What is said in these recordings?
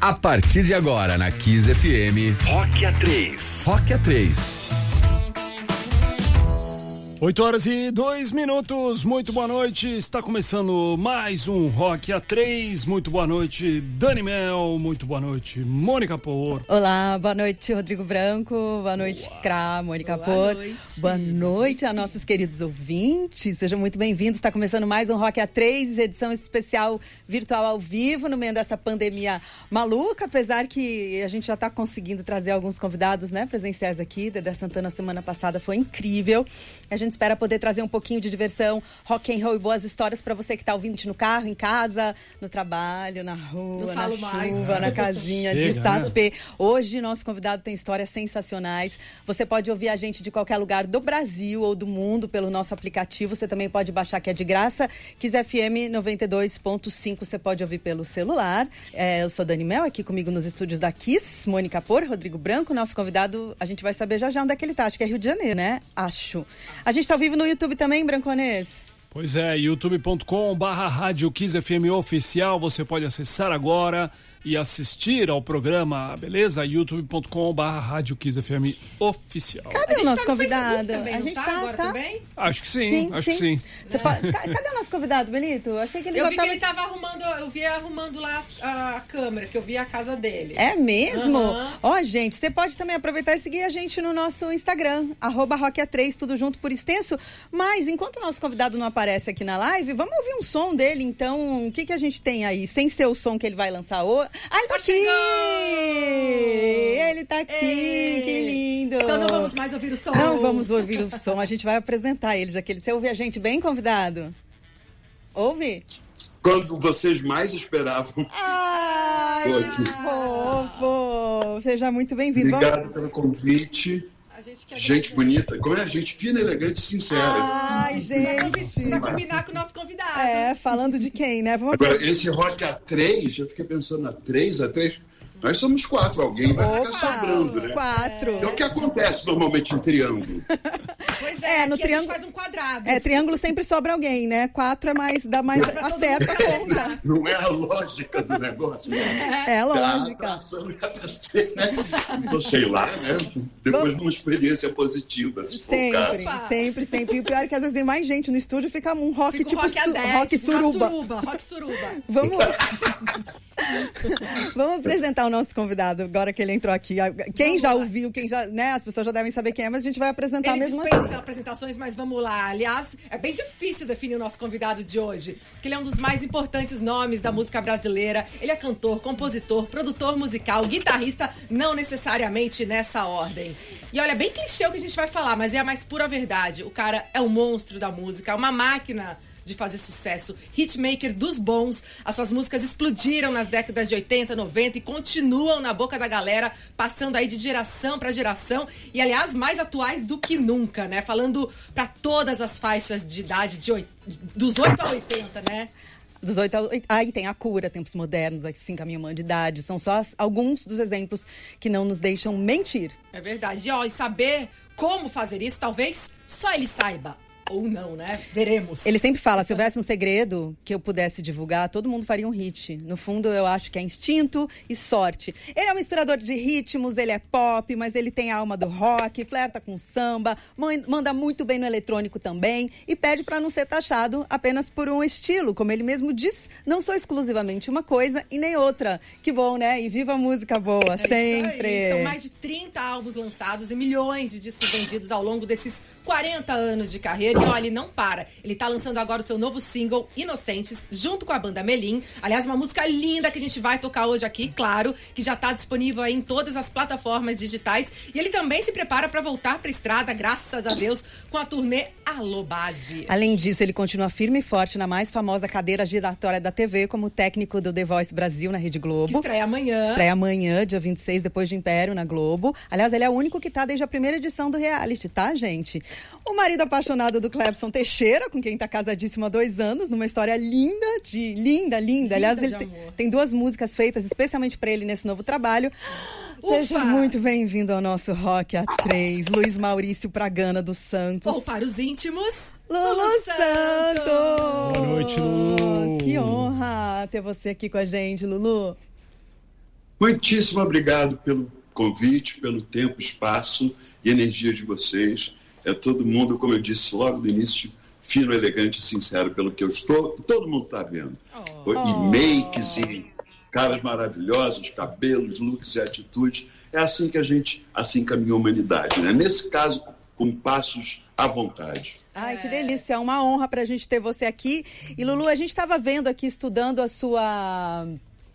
A partir de agora, na Kiss FM, Rock A3. Rock A3. 8 horas e 2 minutos, muito boa noite. Está começando mais um Rock A3. Muito boa noite, Dani Mel. Muito boa noite, Mônica Por. Olá, boa noite, Rodrigo Branco. Boa noite, Cra, Mônica boa Por. Noite. Boa noite a nossos queridos ouvintes. Sejam muito bem-vindos. Está começando mais um Rock A3, edição especial virtual ao vivo, no meio dessa pandemia maluca. Apesar que a gente já está conseguindo trazer alguns convidados né, presenciais aqui. Dedé Santana, semana passada, foi incrível. A gente gente espera poder trazer um pouquinho de diversão, rock and roll e boas histórias para você que está ouvindo no carro, em casa, no trabalho, na rua, na chuva, mais. na casinha Chega, de sapê. Né? Hoje nosso convidado tem histórias sensacionais. Você pode ouvir a gente de qualquer lugar do Brasil ou do mundo pelo nosso aplicativo. Você também pode baixar que é de graça. Kiss FM 92.5 você pode ouvir pelo celular. É, eu sou Dani Mel, aqui comigo nos estúdios da Kiss, Mônica Por, Rodrigo Branco. Nosso convidado, a gente vai saber já já onde é que ele tá. Acho que é Rio de Janeiro, né? Acho. A gente está ao vivo no YouTube também, Branconês? Pois é, youtube.com barra Rádio Kiss FM Oficial, você pode acessar agora e assistir ao programa, beleza? youtube.com.br Rádio Kiss FM Oficial. Cadê o nosso tá convidado? Também, a gente tá, tá agora tá? também? Acho que sim, sim acho sim. que sim. É. Pode... Cadê o nosso convidado, Benito? Achei que ele Eu vi tava... que ele tava arrumando, eu vi arrumando lá a, a câmera, que eu vi a casa dele. É mesmo? Ó, uhum. oh, gente, você pode também aproveitar e seguir a gente no nosso Instagram, arroba Rock3, tudo junto por extenso. Mas, enquanto o nosso convidado não aparece aqui na live, vamos ouvir um som dele, então. O que, que a gente tem aí? Sem ser o som que ele vai lançar hoje. Ah, ele tá, aqui! Ele tá aqui, Ei. que lindo! Então não vamos mais ouvir o som. Não vamos ouvir o som, a gente vai apresentar ele, já que ele. Você ouve a gente bem, convidado? Ouve? Quando vocês mais esperavam. Ai, fofo! Seja muito bem-vindo. Obrigado pelo convite. Gente, gente bonita. Como é? Gente fina, elegante e sincera. Ai, gente. Pra combinar com o nosso convidado. É, falando de quem, né? Vamos Agora, esse rock A3, eu fiquei pensando, A3, A3. Nós somos quatro, alguém vai Opa, ficar sobrando, né? Quatro. É o que acontece normalmente em triângulo. Pois é, é no triângulo faz um quadrado. É, triângulo sempre sobra alguém, né? Quatro é mais, dá mais acerta a conta. Não é a lógica do negócio. Né? É, é a lógica. A atração e a né? Então, sei lá, né? Depois de uma experiência positiva, se Sempre, sempre, sempre. E o pior é que às vezes vem mais gente no estúdio fica um rock Fica tipo rock, su 10, rock suruba. suruba. Rock suruba. Vamos... Vamos apresentar o nosso convidado agora que ele entrou aqui. Quem vamos já lá. ouviu, quem já, né? As pessoas já devem saber quem é, mas a gente vai apresentar ele mesmo. Dispensa apresentações, mas vamos lá. Aliás, é bem difícil definir o nosso convidado de hoje, porque ele é um dos mais importantes nomes da música brasileira. Ele é cantor, compositor, produtor musical, guitarrista, não necessariamente nessa ordem. E olha, é bem clichê o que a gente vai falar, mas é a mais pura verdade. O cara é um monstro da música, uma máquina de fazer sucesso, hitmaker dos bons. As suas músicas explodiram nas décadas de 80, 90 e continuam na boca da galera, passando aí de geração para geração e aliás mais atuais do que nunca, né? Falando para todas as faixas de idade de 8, dos 8 a 80, né? Dos 8 a 8. Aí tem a cura, tempos modernos, assim, caminho de idade. São só alguns dos exemplos que não nos deixam mentir. É verdade. E, ó, e saber como fazer isso, talvez só ele saiba ou não, né? Veremos. Ele sempre fala: se houvesse um segredo que eu pudesse divulgar, todo mundo faria um hit. No fundo, eu acho que é instinto e sorte. Ele é um misturador de ritmos, ele é pop, mas ele tem a alma do rock, flerta com samba, manda muito bem no eletrônico também e pede para não ser taxado apenas por um estilo. Como ele mesmo diz, não sou exclusivamente uma coisa e nem outra. Que bom, né? E viva a música boa, é sempre. São mais de 30 álbuns lançados e milhões de discos vendidos ao longo desses 40 anos de carreira. E olha, ele não para. Ele tá lançando agora o seu novo single, Inocentes, junto com a banda Melim. Aliás, uma música linda que a gente vai tocar hoje aqui, claro, que já tá disponível aí em todas as plataformas digitais. E ele também se prepara para voltar pra estrada, graças a Deus, com a turnê Alô Base. Além disso, ele continua firme e forte na mais famosa cadeira giratória da TV, como técnico do The Voice Brasil na Rede Globo. Que estreia amanhã. Estreia amanhã, dia 26, depois de Império, na Globo. Aliás, ele é o único que tá desde a primeira edição do reality, tá, gente? O marido apaixonado do Clebson Teixeira, com quem está casadíssimo há dois anos, numa história linda, de linda, linda. Aliás, ele tem, tem, duas músicas feitas especialmente para ele nesse novo trabalho. Ufa. Seja muito bem-vindo ao nosso Rock A3, Luiz Maurício Pragana dos Santos. Ou para os íntimos, Lulu, Lulu Santos. Santos. Boa noite, Lulu. Que honra ter você aqui com a gente, Lulu. Muitíssimo obrigado pelo convite, pelo tempo, espaço e energia de vocês. É todo mundo, como eu disse logo no início, fino, elegante e sincero pelo que eu estou, todo mundo está vendo. Oh. E makes e caras maravilhosos, cabelos, looks e atitudes. É assim que a gente, assim caminha a humanidade, né? Nesse caso, com passos à vontade. Ai, que delícia, é uma honra para a gente ter você aqui. E Lulu, a gente estava vendo aqui, estudando a sua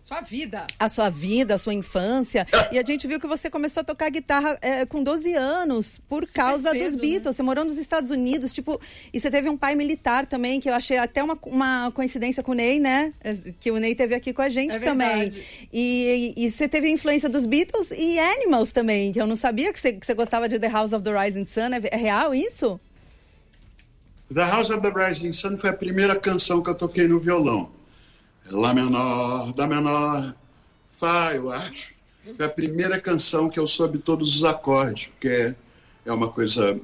sua vida. A sua vida, a sua infância. e a gente viu que você começou a tocar guitarra é, com 12 anos, por Super causa cedo, dos Beatles. Né? Você morou nos Estados Unidos, tipo, e você teve um pai militar também, que eu achei até uma, uma coincidência com o Ney, né? É, que o Ney teve aqui com a gente é também. E, e, e, você teve influência dos Beatles e Animals também, que eu não sabia que você, que você gostava de The House of the Rising Sun. É, é real isso? The House of the Rising Sun foi a primeira canção que eu toquei no violão. Lá menor, Dá menor, Fá, eu acho. Foi a primeira canção que eu soube todos os acordes, porque é, é uma coisa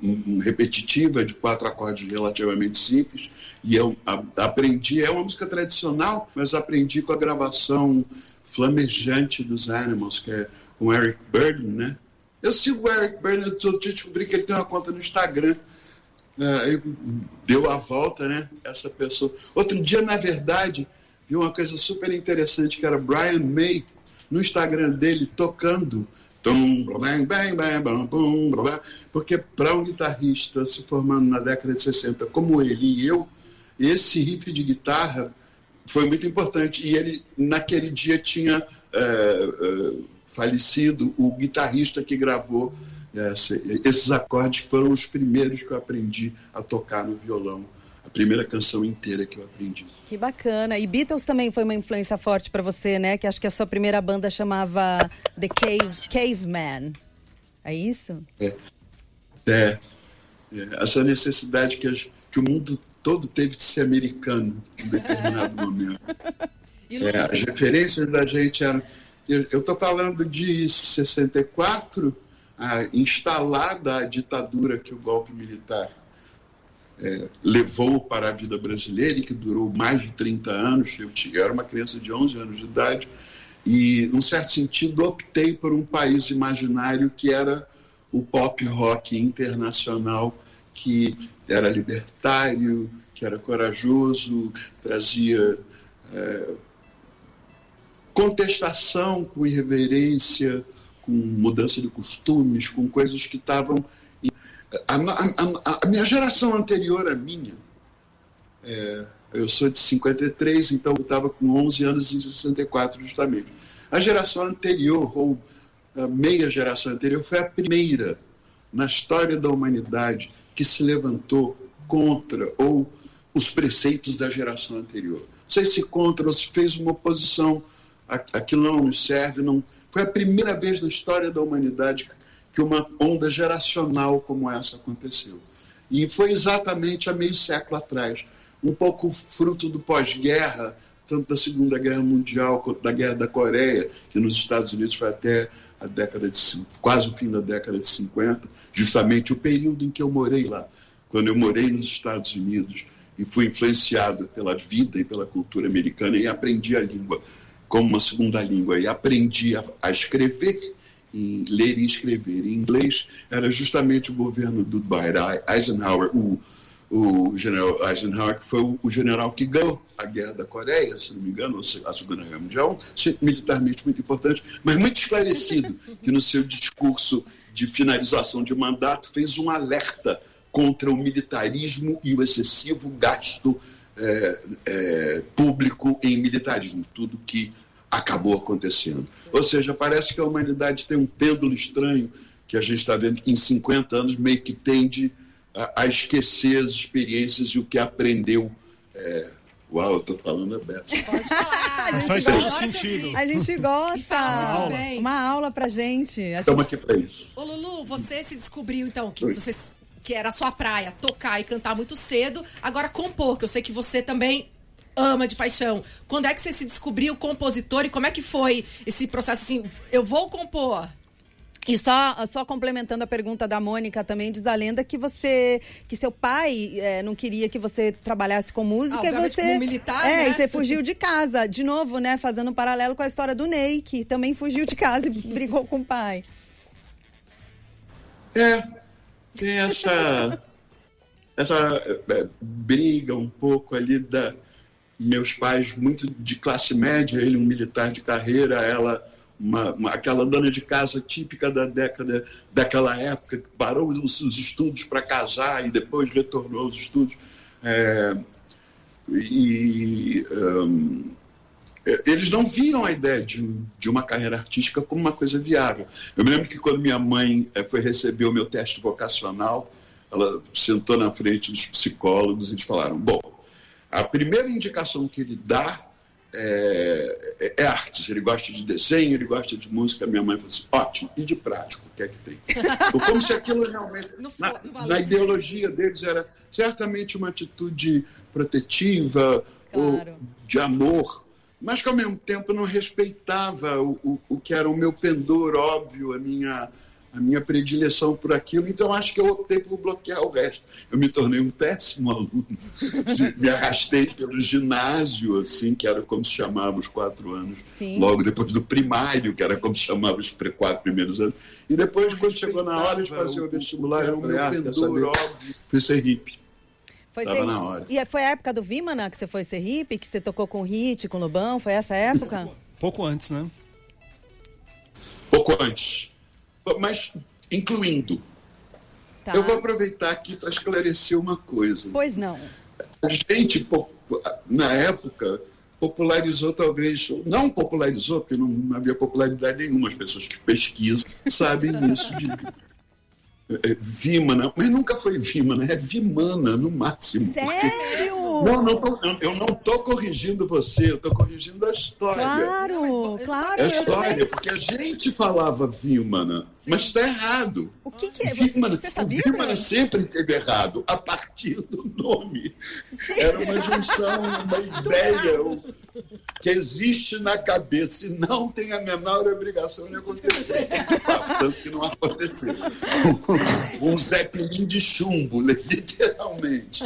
repetitiva, de quatro acordes relativamente simples. E eu aprendi, é uma música tradicional, mas aprendi com a gravação flamejante dos Animals, que é com Eric Burden, né? Eu sigo o Eric Burden, eu descobri que ele tem uma conta no Instagram. É, deu a volta, né? Essa pessoa. Outro dia, na verdade, vi uma coisa super interessante que era Brian May no Instagram dele tocando. Porque para um guitarrista se formando na década de 60 como ele e eu, esse riff de guitarra foi muito importante. E ele, naquele dia, tinha é, é, falecido o guitarrista que gravou esses acordes, que foram os primeiros que eu aprendi a tocar no violão a primeira canção inteira que eu aprendi. Que bacana. E Beatles também foi uma influência forte para você, né? Que acho que a sua primeira banda chamava The Cave, Caveman. É isso? É. é. é. Essa necessidade que, a, que o mundo todo teve de ser americano em determinado momento. É, as referências da gente eram. Eu estou falando de 64, a, instalada a ditadura que o golpe militar é, levou para a vida brasileira e que durou mais de 30 anos. Eu, eu era uma criança de 11 anos de idade e, num certo sentido, optei por um país imaginário que era o pop rock internacional, que era libertário, que era corajoso, trazia é, contestação com irreverência, com mudança de costumes, com coisas que estavam a, a, a, minha geração anterior à minha, é, eu sou de 53, então eu estava com 11 anos em 64, justamente. A geração anterior, ou a meia geração anterior, foi a primeira na história da humanidade que se levantou contra ou os preceitos da geração anterior. Sei se contra ou se fez uma oposição, aquilo não serve. Não... Foi a primeira vez na história da humanidade que uma onda geracional como essa aconteceu. E foi exatamente há meio século atrás, um pouco fruto do pós-guerra, tanto da Segunda Guerra Mundial quanto da Guerra da Coreia, que nos Estados Unidos foi até a década de quase o fim da década de 50, justamente o período em que eu morei lá, quando eu morei nos Estados Unidos e fui influenciado pela vida e pela cultura americana e aprendi a língua como uma segunda língua e aprendi a, a escrever em ler e escrever. Em inglês era justamente o governo do Dwight Eisenhower, o, o general Eisenhower, que foi o, general que ganhou a guerra da Coreia, se não me engano, a Segunda Guerra Mundial, militarmente muito importante, mas muito esclarecido, que no seu discurso de finalização de mandato fez um alerta contra o militarismo e o excessivo gasto é, é, público em militarismo, tudo que acabou acontecendo. Ou seja, parece que a humanidade tem um pêndulo estranho que a gente está vendo que em 50 anos meio que tende a, a esquecer as experiências e o que aprendeu. É, Uau, eu tô falando aberto. Pode falar. Faz todo sentido. A gente gosta. Uma aula. Bem. Uma aula pra gente. Estamos aqui pra isso. Ô, Lulu, você se descobriu, então, que você que era a sua praia, tocar e cantar muito cedo. Agora, compor, que eu sei que você também ama de paixão. Quando é que você se descobriu compositor e como é que foi esse processo assim? Eu vou compor. E só, só complementando a pergunta da Mônica também, diz a lenda que você, que seu pai é, não queria que você trabalhasse com música ah, e você. Como militar, é, né? e você fugiu de casa. De novo, né? Fazendo um paralelo com a história do Ney, que também fugiu de casa e brigou com o pai. É, tem essa, essa é, briga um pouco ali da meus pais muito de classe média, ele um militar de carreira, ela uma, uma, aquela dona de casa típica da década daquela época que parou os, os estudos para casar e depois retornou aos estudos é, e um, eles não viam a ideia de, de uma carreira artística como uma coisa viável. Eu me lembro que quando minha mãe eh, foi receber o meu teste vocacional, ela sentou na frente dos psicólogos e eles falaram: bom, a primeira indicação que ele dá é, é, é artes. Ele gosta de desenho, ele gosta de música. Minha mãe falou assim: ótimo, e de prático, o que é que tem? Como se aquilo realmente, na, na ideologia deles, era certamente uma atitude protetiva claro. ou de amor mas que ao mesmo tempo não respeitava o, o, o que era o meu pendor óbvio, a minha, a minha predileção por aquilo. Então acho que eu optei por bloquear o resto. Eu me tornei um péssimo aluno. me arrastei pelo ginásio, assim, que era como se chamava os quatro anos. Sim. Logo depois do primário, que era como se chamava os quatro primeiros anos. E depois, quando chegou na hora de fazer o, o vestibular, era o meu pendor óbvio. Fui ser hippie. Foi Tava ser... na hora. E foi a época do Vimana que você foi ser hippie, que você tocou com Hit, com Lobão? Foi essa época? Pouco antes, né? Pouco antes. Mas incluindo. Tá. Eu vou aproveitar aqui para esclarecer uma coisa. Pois não. A gente, na época, popularizou talvez, não popularizou, porque não havia popularidade nenhuma, as pessoas que pesquisam sabem disso de é, Vimana, mas nunca foi Vimana, é Vimana no máximo. Sério? Não, não tô, eu não estou corrigindo você, eu estou corrigindo a história. Claro, mas, claro. É a história, porque a gente falava Vimana, Sim. mas está errado. O que, que é? Vimana, você, você sabia? Vimana sempre esteve errado, a partir do nome. Era uma junção, uma ideia que existe na cabeça e não tem a menor obrigação de acontecer. Tanto que não aconteceu. Um zeppelin de chumbo, literalmente.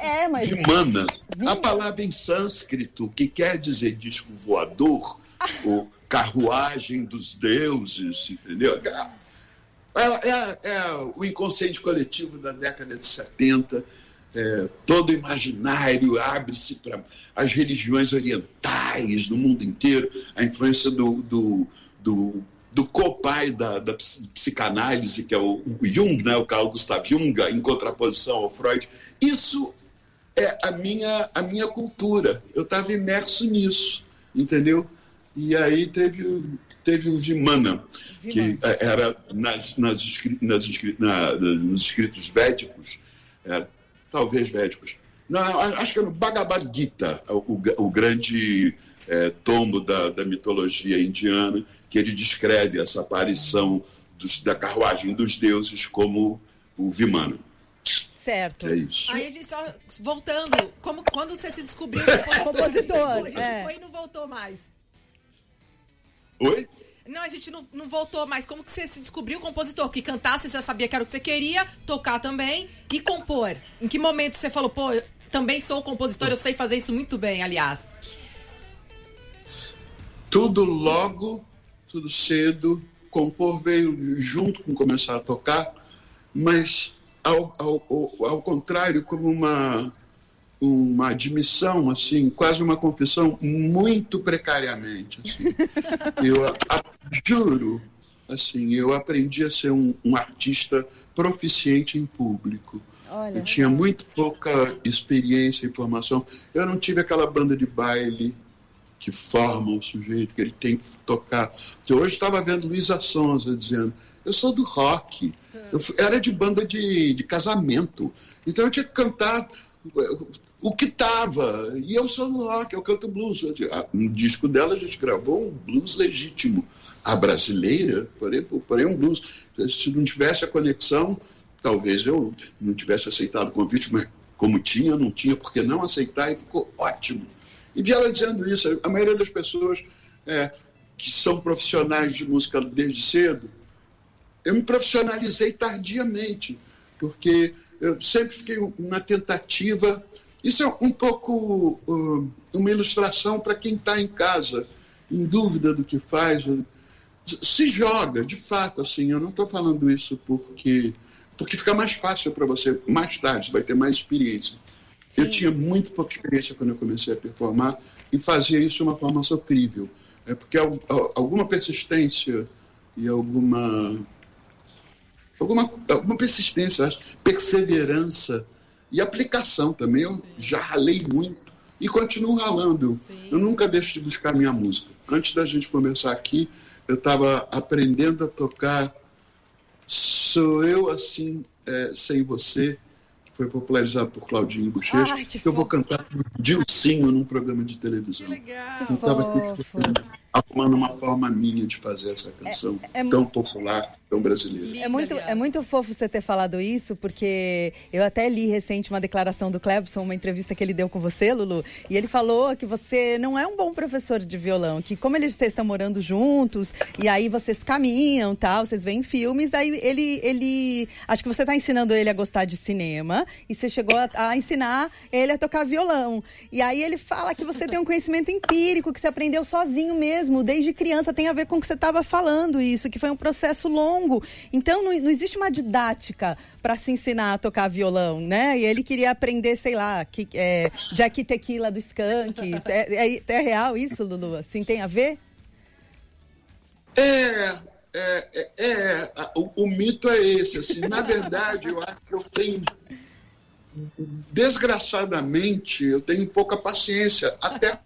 É, mas... Vimana. A palavra em sânscrito, que quer dizer disco voador, ou carruagem dos deuses, entendeu? É, é, é o inconsciente coletivo da década de 70 é, todo imaginário abre-se para as religiões orientais no mundo inteiro, a influência do, do, do, do copai da, da psicanálise, que é o, o Jung, né, o Carl Gustav Jung, em contraposição ao Freud. Isso é a minha, a minha cultura. Eu estava imerso nisso, entendeu? E aí teve, teve o Vimana, que é, era nas, nas, nas, na, nos escritos védicos, era, talvez védicos. Não, acho que é no Bhagavad Gita, o, o grande é, tombo da, da, mitologia indiana, que ele descreve essa aparição dos, da carruagem dos deuses como o Vimana. Certo. É isso. Aí a gente só, voltando, como, quando você se descobriu compositor, a gente é. foi e não voltou mais. Oi? Não, a gente não, não voltou mais. Como que você se descobriu compositor? Que cantar, você já sabia que era o que você queria, tocar também e compor. Em que momento você falou, pô, também sou compositor, eu sei fazer isso muito bem, aliás? Tudo logo, tudo cedo. Compor veio junto com começar a tocar, mas ao, ao, ao contrário, como uma uma admissão, assim, quase uma confissão, muito precariamente. Assim. Eu a, juro, assim, eu aprendi a ser um, um artista proficiente em público. Olha. Eu tinha muito pouca experiência e formação. Eu não tive aquela banda de baile que forma o sujeito, que ele tem que tocar. Eu hoje estava vendo Luísa Sonza dizendo, eu sou do rock, eu era de banda de, de casamento, então eu tinha que cantar o que estava. E eu sou no rock, eu canto blues. No disco dela a gente gravou um blues legítimo. A brasileira, porém, porém um blues. Se não tivesse a conexão, talvez eu não tivesse aceitado o convite, mas como tinha, não tinha porque não aceitar e ficou ótimo. E vi ela dizendo isso. A maioria das pessoas é, que são profissionais de música desde cedo eu me profissionalizei tardiamente, porque eu sempre fiquei na tentativa. Isso é um pouco uh, uma ilustração para quem está em casa, em dúvida do que faz. Se joga, de fato, assim. Eu não estou falando isso porque porque fica mais fácil para você mais tarde, você vai ter mais experiência. Sim. Eu tinha muito pouca experiência quando eu comecei a performar e fazia isso de uma forma sofrível. É porque alguma persistência e alguma alguma, alguma persistência, acho, perseverança e aplicação também. Eu Sim. já ralei muito e continuo ralando. Sim. Eu nunca deixo de buscar minha música. Antes da gente começar aqui, eu estava aprendendo a tocar Sou Eu Assim é, Sem Você, que foi popularizado por Claudinho Bochecha, que, que eu vou cantar Dilcinho num programa de televisão. Que legal! Arrumando uma forma minha de fazer essa canção é, é, tão popular, tão brasileira. É muito, é muito fofo você ter falado isso, porque eu até li recente uma declaração do Clebson, uma entrevista que ele deu com você, Lulu, e ele falou que você não é um bom professor de violão, que como eles vocês estão morando juntos, e aí vocês caminham, tal, vocês veem filmes, aí ele, ele acho que você está ensinando ele a gostar de cinema, e você chegou a, a ensinar ele a tocar violão. E aí ele fala que você tem um conhecimento empírico, que você aprendeu sozinho mesmo, mesmo, desde criança, tem a ver com o que você estava falando, isso, que foi um processo longo. Então, não, não existe uma didática para se ensinar a tocar violão, né? E ele queria aprender, sei lá, que, é, Jack Tequila do Skank. É, é, é real isso, Lulu? Assim, tem a ver? É, é, é, é o, o, mito é esse. Assim, na verdade, eu acho que eu tenho. Desgraçadamente, eu tenho pouca paciência, até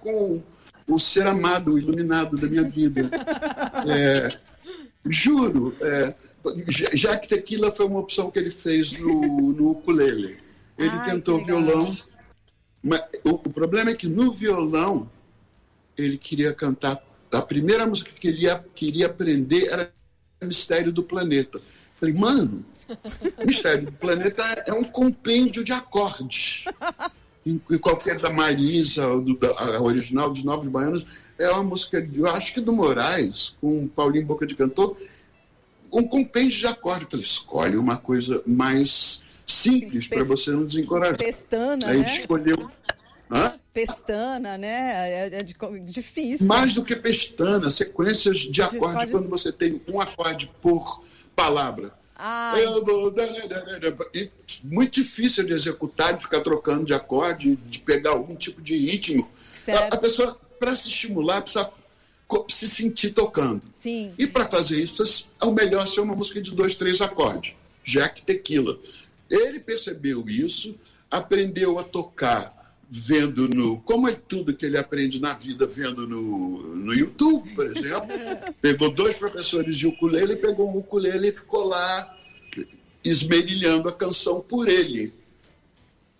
com o ser amado, o iluminado da minha vida. É, juro, é, já que tequila foi uma opção que ele fez no, no ukulele. Ele Ai, tentou violão, mas o, o, problema é que no violão ele queria cantar. A primeira música que ele ia, queria aprender era Mistério do Planeta. Falei, mano, Mistério do Planeta é um compêndio de acordes em, qualquer da Marisa, do, da, a original dos Novos Baianos, é uma música, eu acho que do Moraes, com Paulinho Boca de Cantor, um compêndio de acorde. Eu falei, escolhe uma coisa mais simples para você não desencorajar. Pestana, Aí né? escolheu. Hã? Pestana, né? É, é difícil. Mais do que pestana, sequências de acorde, quando você tem um acorde por palavra. E muito difícil de executar, de ficar trocando de acorde, de pegar algum tipo de ritmo. A, a, pessoa, para se estimular, precisa se sentir tocando. Sim. E para fazer isso, é o melhor ser uma música de dois, três acordes. Jack Tequila. Ele percebeu isso, aprendeu a tocar vendo no. Como é tudo que ele aprende na vida vendo no, no YouTube, por exemplo. pegou dois professores de ukulele, pegou um ukulele e ficou lá esmerilhando a canção por ele.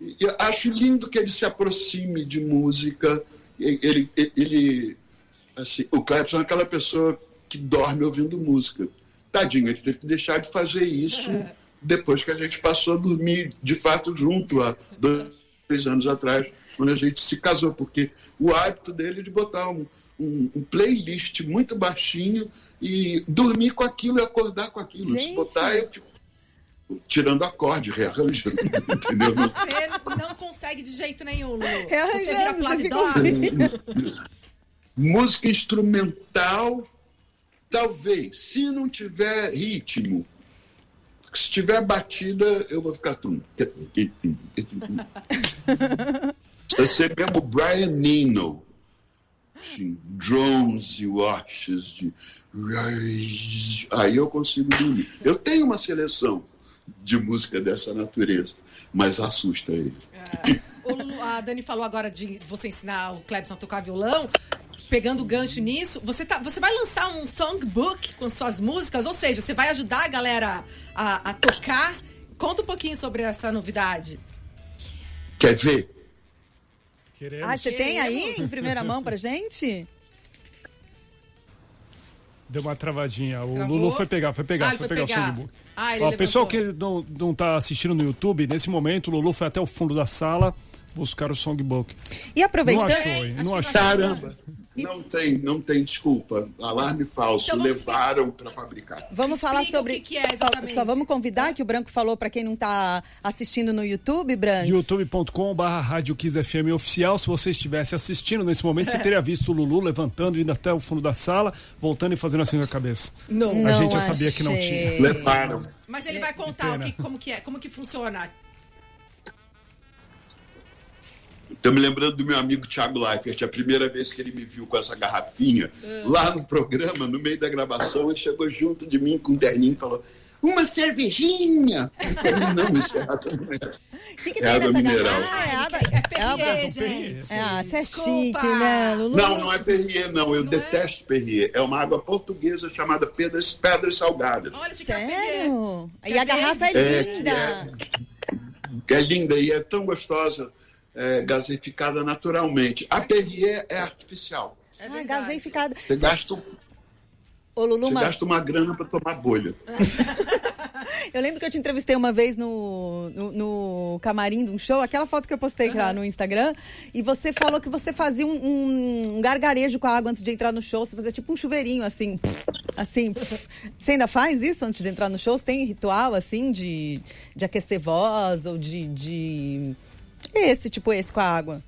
E acho lindo que ele se aproxime de música. Ele, ele, assim, o Clepson é aquela pessoa que dorme ouvindo música. Tadinho, ele teve que deixar de fazer isso depois que a gente passou a dormir de fato junto há dois anos atrás quando a gente se casou, porque o hábito dele é de botar um, um, um playlist muito baixinho e dormir com aquilo e acordar com aquilo. Gente. Se botar, eu fico tirando acorde, rearranjando, entendeu? Você não consegue de jeito nenhum, Lu. Rearranjando, você vira fica... Música instrumental, talvez, se não tiver ritmo, se tiver batida, eu vou ficar tudo. Você mesmo Brian Eno. Assim, drones e washes de. Aí eu consigo dormir. Eu tenho uma seleção de música dessa natureza, mas assusta ele. É. a Dani falou agora de você ensinar o Clebson a tocar violão. Pegando o gancho nisso, você, tá, você vai lançar um songbook com suas músicas, ou seja, você vai ajudar a galera a, a tocar. Conta um pouquinho sobre essa novidade. Quer ver? Queremos. Ah, você tem aí em primeira mão pra gente? Deu uma travadinha. O Travou? Lulu foi pegar, foi pegar, ah, foi, foi, pegar, pegar, o songbook. Ah, ele Ó, levantou. pessoal que não, não tá assistindo no YouTube, nesse momento o Lulu foi até o fundo da sala buscar o songbook. E aproveitando. Não achou, hein? Acho Não achou. Caramba! Não tem, não tem desculpa. Alarme falso. Então Levaram para fabricar. Vamos falar Explica sobre. o que que é só, exatamente. só vamos convidar que o Branco falou para quem não tá assistindo no YouTube, Branco. youtube.com barra Rádio FM oficial. Se você estivesse assistindo nesse momento, você teria visto o Lulu levantando, indo até o fundo da sala, voltando e fazendo assim com a cabeça. Não. A Não gente já sabia que não achei. tinha. Levaram. Mas ele vai contar o que, como que é, como que funciona. Estou me lembrando do meu amigo Thiago Leifert, a primeira vez que ele me viu com essa garrafinha, lá no programa, no meio da gravação, ele chegou junto de mim com um terninho e falou: Uma cervejinha! Eu falei, não, isso é água mineral. O que, que É água mineral. Ah, é água. É É água. Perrier, gente. É, ah, você é Desculpa. chique, né, Lulu? Não, não é Perrier, não. Eu detesto Perrier. É uma água portuguesa chamada Pedras, Pedras Salgadas. Olha, é Sério? E a é garrafa é É, linda. que é linda e é tão gostosa, é, gaseificada naturalmente. A Perrier é artificial. É ah, verdade. gaseificada. Você gasta, Ô, Lulu, você gasta uma grana para tomar bolha. eu lembro que eu te entrevistei uma vez no, no, no camarim de um show, aquela foto que eu postei lá no Instagram, e você falou que você fazia um, um- um gargarejo com a água antes de entrar no show, você fazia tipo um chuveirinho, assim, assim. Você ainda faz isso antes de entrar no show? Você tem ritual, assim, de, de aquecer voz ou de, de... Esse, tipo esse com a água?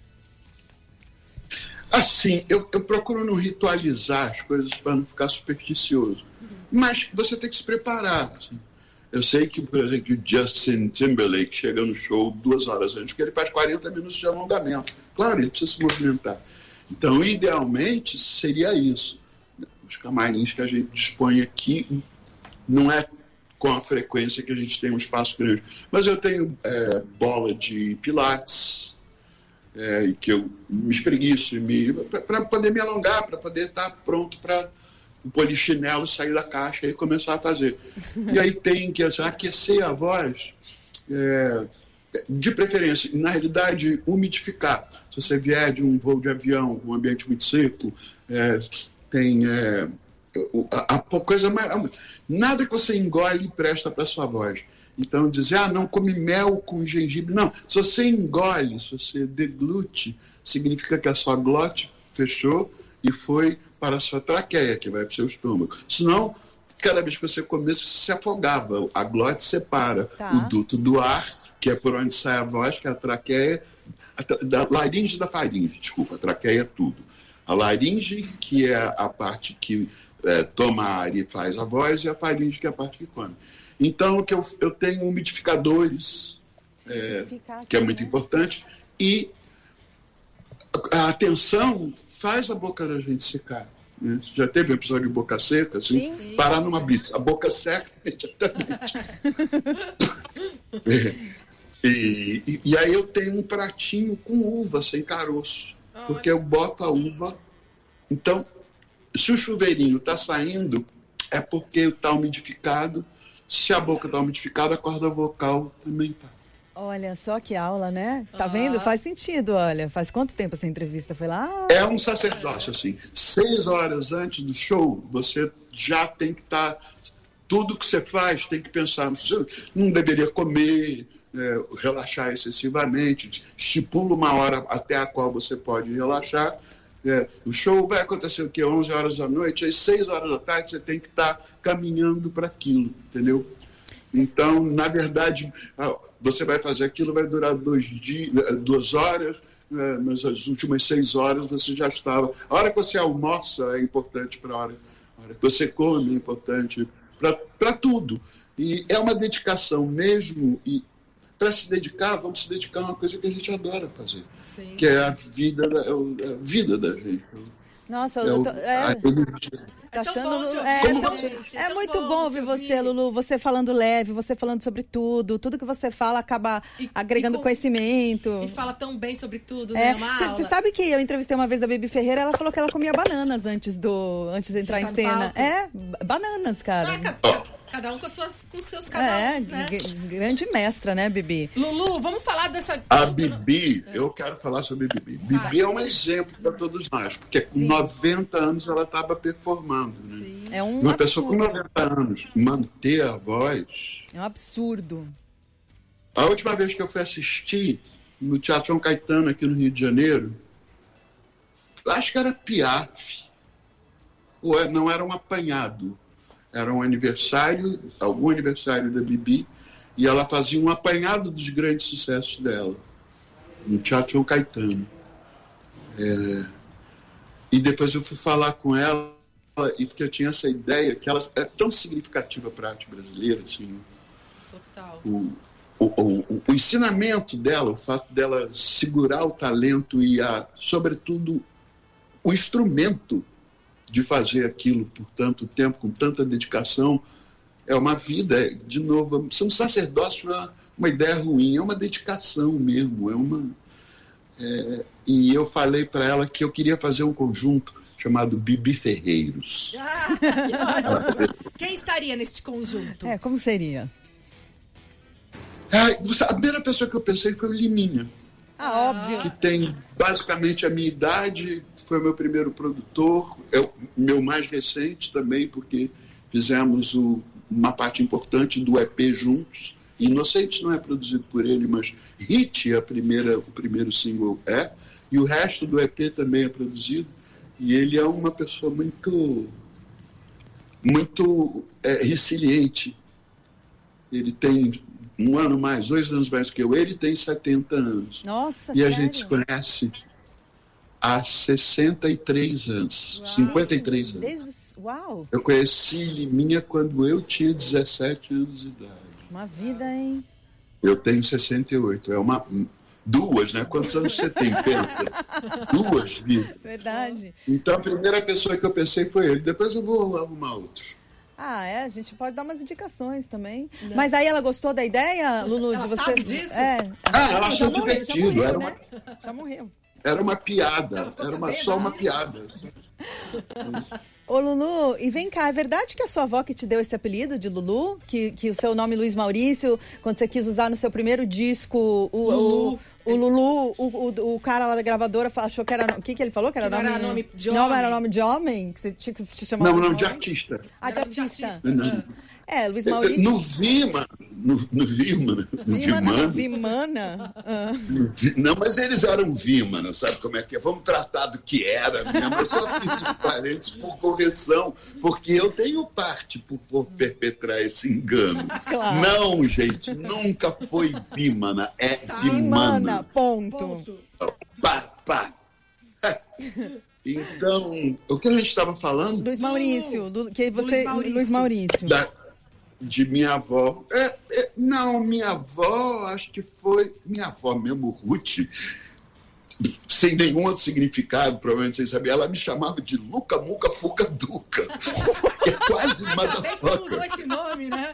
Assim, eu, eu procuro não ritualizar as coisas para não ficar supersticioso. Mas você tem que se preparar. assim. Eu sei que, por exemplo, o Justin Timberlake chega no show duas horas antes, porque ele faz 40 minutos de alongamento. Claro, ele precisa se movimentar. Então, idealmente, seria isso. Os camarins que a gente dispõe aqui não é com a frequência que a gente tem um espaço grande. Mas eu tenho é, bola de pilates, é, que eu me espreguiço para poder me alongar, para poder estar pronto para o polichinelo sair da caixa e começar a fazer. E aí tem que assim, aquecer a voz, é, de preferência, na realidade, umidificar. Se você vier de um voo de avião, um ambiente muito seco, é, tem é, a, a coisa mais. Nada que você engole presta para sua voz. Então, dizer, ah, não come mel com gengibre. Não, se você engole, se você deglute, significa que a sua glote fechou e foi para a sua traqueia, que vai para o seu estômago. Senão, cada vez que você comesse, você se afogava. A glote separa Tá. o duto do ar, que é por onde sai a voz, que é a traqueia, a tra- da laringe da faringe, desculpa, a traqueia é tudo. A laringe, que é a parte que é, toma e faz a voz, e a faringe, que é a parte que come. Então, que eu, eu tenho umidificadores, é, que é muito né? importante, e a atenção faz a boca da gente secar. né? Já teve um episódio de boca seca, assim, Sim. parar numa blitz. A boca seca imediatamente. É. E, e, e aí eu tenho um pratinho com uva sem caroço, porque eu boto a uva. Então, se o chuveirinho está saindo, é porque está umidificado. Se a boca está umidificada, a corda vocal também está. Olha só que aula, né? Tá vendo? Faz sentido, olha. Faz quanto tempo essa entrevista foi lá? É um sacerdócio, assim. Seis horas antes do show, você já tem que estar. tudo que você faz tem que pensar. Você não deveria comer, é, relaxar excessivamente. Estipula uma hora até a qual você pode relaxar. É, o show vai acontecer o quê? 11 horas da noite, às 6 horas da tarde você tem que estar caminhando para aquilo, entendeu? Então, na verdade, você vai fazer aquilo, vai durar dois dias, eh, duas horas, eh, mas as últimas seis horas você já estava. A hora que você almoça é importante para a hora, a hora que você come é importante para tudo. E é uma dedicação mesmo, e para se dedicar, vamos se dedicar a uma coisa que a gente adora fazer, Sim. que é a vida da, é é a vida da gente. Nossa, É eu o- tô, é, tá É tão achando. é, Como tão- é É muito bom ouvir você. Lulu. Você falando leve, você falando sobre tudo. Tudo que você fala acaba E- agregando e com- conhecimento. E fala tão bem sobre tudo, É, né? Você sabe que eu entrevistei uma vez a Baby Ferreira, ela falou que ela comia bananas antes do antes de entrar De em cena. palco. É, ba- bananas, cara. Ah, ca- Cada um com, as suas, com os seus cada é, né? grande mestra, né, Bibi? Lulu, vamos falar dessa. A Bibi, eu quero falar sobre a Bibi. Bibi é um exemplo para todos nós, porque com 90 anos ela estava performando. Né? Sim. É um Uma absurdo. pessoa com 90 anos manter a voz. É um absurdo. A última vez que eu fui assistir no Teatro João Caetano, aqui no Rio de Janeiro, acho que era Piaf. Ou é- não era um apanhado. Era um aniversário, algum aniversário da Bibi, e ela fazia um apanhado dos grandes sucessos dela, no Teatro João Caetano. É, E depois eu fui falar com ela, e porque eu tinha essa ideia que ela é tão significativa para a arte brasileira, assim, Total. o, o, o, o ensinamento dela, o fato dela segurar o talento e, a, sobretudo, o instrumento de fazer aquilo por tanto tempo, com tanta dedicação, é uma vida, é, de novo, ser um sacerdócio é uma ideia ruim, é uma dedicação mesmo, é uma... é, e eu falei para ela que eu queria fazer um conjunto chamado Bibi Ferreiros. Ah, que ótimo. Quem estaria neste conjunto? É, como seria? Ah, a primeira pessoa que eu pensei foi o Liminha. Ah, óbvio. que tem basicamente a minha idade, foi meu primeiro produtor, é o meu mais recente também, porque fizemos o- uma parte importante do EP juntos. Inocentes não é produzido por ele, mas Hit, a primeira, o primeiro single é, e o resto do EP também é produzido. E ele é uma pessoa muito, muito é, resiliente. Ele tem um ano mais, dois anos mais que eu, ele tem 70 anos. Nossa, E a sério? gente se conhece há 63 anos, 53 anos. Desde... Uau, Eu conheci Liminha quando eu tinha 17 anos de idade. uma vida, hein? Eu tenho 68. É uma. Duas, né? Quantos anos você tem? Pensa. Duas vidas. Verdade. Então a primeira pessoa que eu pensei foi ele. Depois eu vou arrumar outros. Ah, é, a gente pode dar umas indicações também. Mas aí ela gostou da ideia, Lulu, Ela de você. sabe disso? É. Ah, ela já achou morreu, já divertido. morreu, Era né? uma, Já morreu. era uma piada. Era uma, só uma disso? piada. Ô, Lulu, e vem cá, é verdade que a sua avó que te deu esse apelido de Lulu? Que, que o seu nome Luiz Maurício, quando você quis usar no seu primeiro disco, o Lulu. o, o Lulu, o, o, o cara lá da gravadora achou que era. O que, que ele falou? Que era Que não nome. era nome de Não homem. era nome de homem? Que você tinha que se chamar Não, não, de artista. Ah, de Era de artista. artista. Não. É, Luiz Maurício. No Vima, no, no Vimana, no Vimana. Vimana, Vimana. Ah. não, mas eles eram Vimana, sabe como é que é? Vamos tratar do que era mesmo. Eu só fiz um parênteses por correção, porque eu tenho parte por, por perpetrar esse engano. Claro. Não, gente, nunca foi Vimana, é Tá. Vimana, Vimana. ponto. Ponto. Pá, pá. Então, o que a gente estava falando? Luiz Maurício, do- que você. Luiz Maurício. Luiz Maurício. da- de minha avó. É, é, não, minha avó, acho que foi minha avó mesmo, Ruth, sem nenhum outro significado, provavelmente sem saber. Ela me chamava de Luca Muca Fuca Duca. É quase que você usou motherfucker. esse nome, né?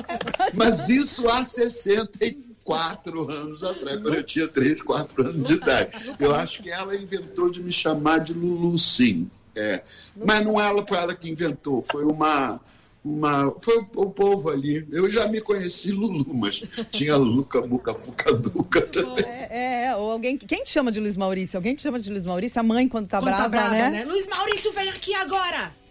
Mas isso há 64 anos atrás, quando eu tinha 3, 4 anos de idade. Eu acho que ela inventou de me chamar de Lulu, sim. É. Mas não ela foi ela que inventou, foi uma. Uma, foi o, o povo ali. Eu já me conheci Lulu, mas tinha Luca Muca Fuca Duca também. É, é, ou alguém. Quem te chama de Luiz Maurício? Alguém te chama de Luiz Maurício? A mãe, quando tá Quando brava, tá brava, né? né? Luiz Maurício, vem aqui agora!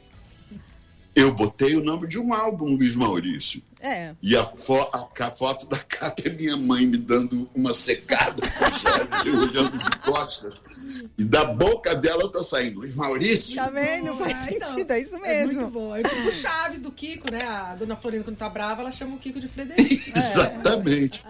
Eu botei o nome de um álbum, Luiz Maurício. É. E a, fo- a ca- foto da capa é minha mãe me dando uma secada com chave, olhando de costas. E da boca dela tá saindo Luiz Maurício. Tá vendo? Faz Ah, então, sentido, é isso É mesmo. muito bom. É tipo Chaves do Kiko, né? A dona Florinda, quando tá brava, ela chama o Kiko de Frederico. Exatamente.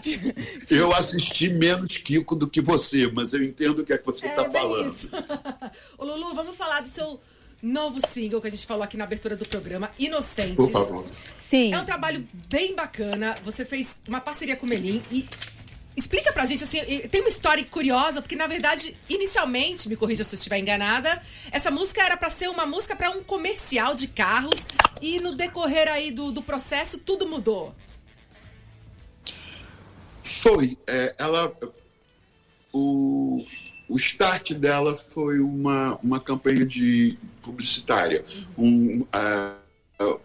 Eu assisti menos Kiko do que você, mas eu entendo o que é que você está bem falando. isso. Ô, Lulu, vamos falar do seu novo single que a gente falou aqui na abertura do programa, Inocentes. Por favor. Sim. É um trabalho bem bacana. Você fez uma parceria com o Melim e explica pra gente, assim, tem uma história curiosa, porque na verdade, inicialmente, me corrija se eu estiver enganada, essa música era pra ser uma música pra um comercial de carros e no decorrer aí do, do processo tudo mudou. Foi. é, ela. O, o start dela foi uma, uma campanha de publicitária. Um, ah,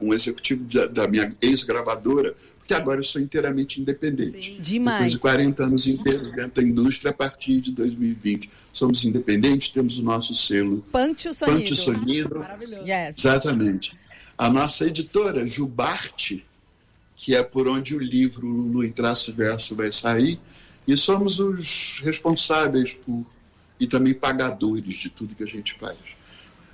um executivo da, da minha ex-gravadora, porque agora eu sou inteiramente independente. Sim. Demais. Depois de 40 anos inteiros dentro da indústria, a partir de 2020 somos independentes, temos o nosso selo Punch o Pante sonido. Sonido. Maravilhoso. Yes. Exatamente. a nossa editora, Jubarte, que é por onde o livro Lulu em Traço e Verso vai sair, e somos os responsáveis por e também pagadores de tudo que a gente faz.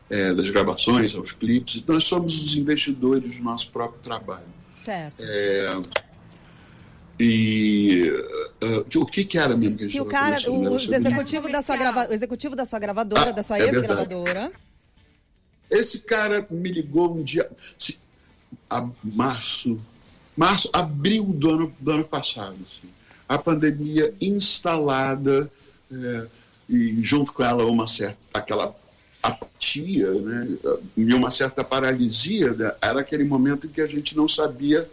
É, das gravações aos clipes, então nós somos os investidores do nosso próprio trabalho. Certo. É, e uh, o que, que era mesmo que a gente que o cara, o, o executivo da sua grava, o executivo da sua gravadora, ah, da sua é ex-gravadora. Esse cara me ligou um dia, se, a março, março, abril do ano, do ano passado. Assim, a pandemia instalada é, e junto com ela uma certa aquela apatia, né, e uma certa paralisia. Né, era aquele momento em que a gente não sabia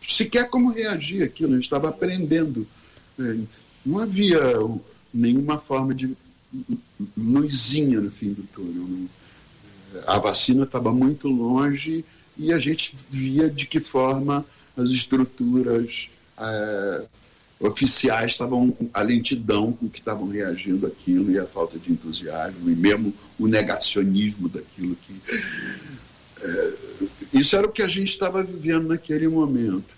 sequer como reagir aquilo, a gente estava aprendendo. Né? Não havia nenhuma forma de luzinha no fim do túnel. A vacina estava muito longe e a gente via de que forma as estruturas é, oficiais estavam, a lentidão com que estavam reagindo aquilo e a falta de entusiasmo e mesmo o negacionismo daquilo que. É, isso era o que a gente estava vivendo naquele momento.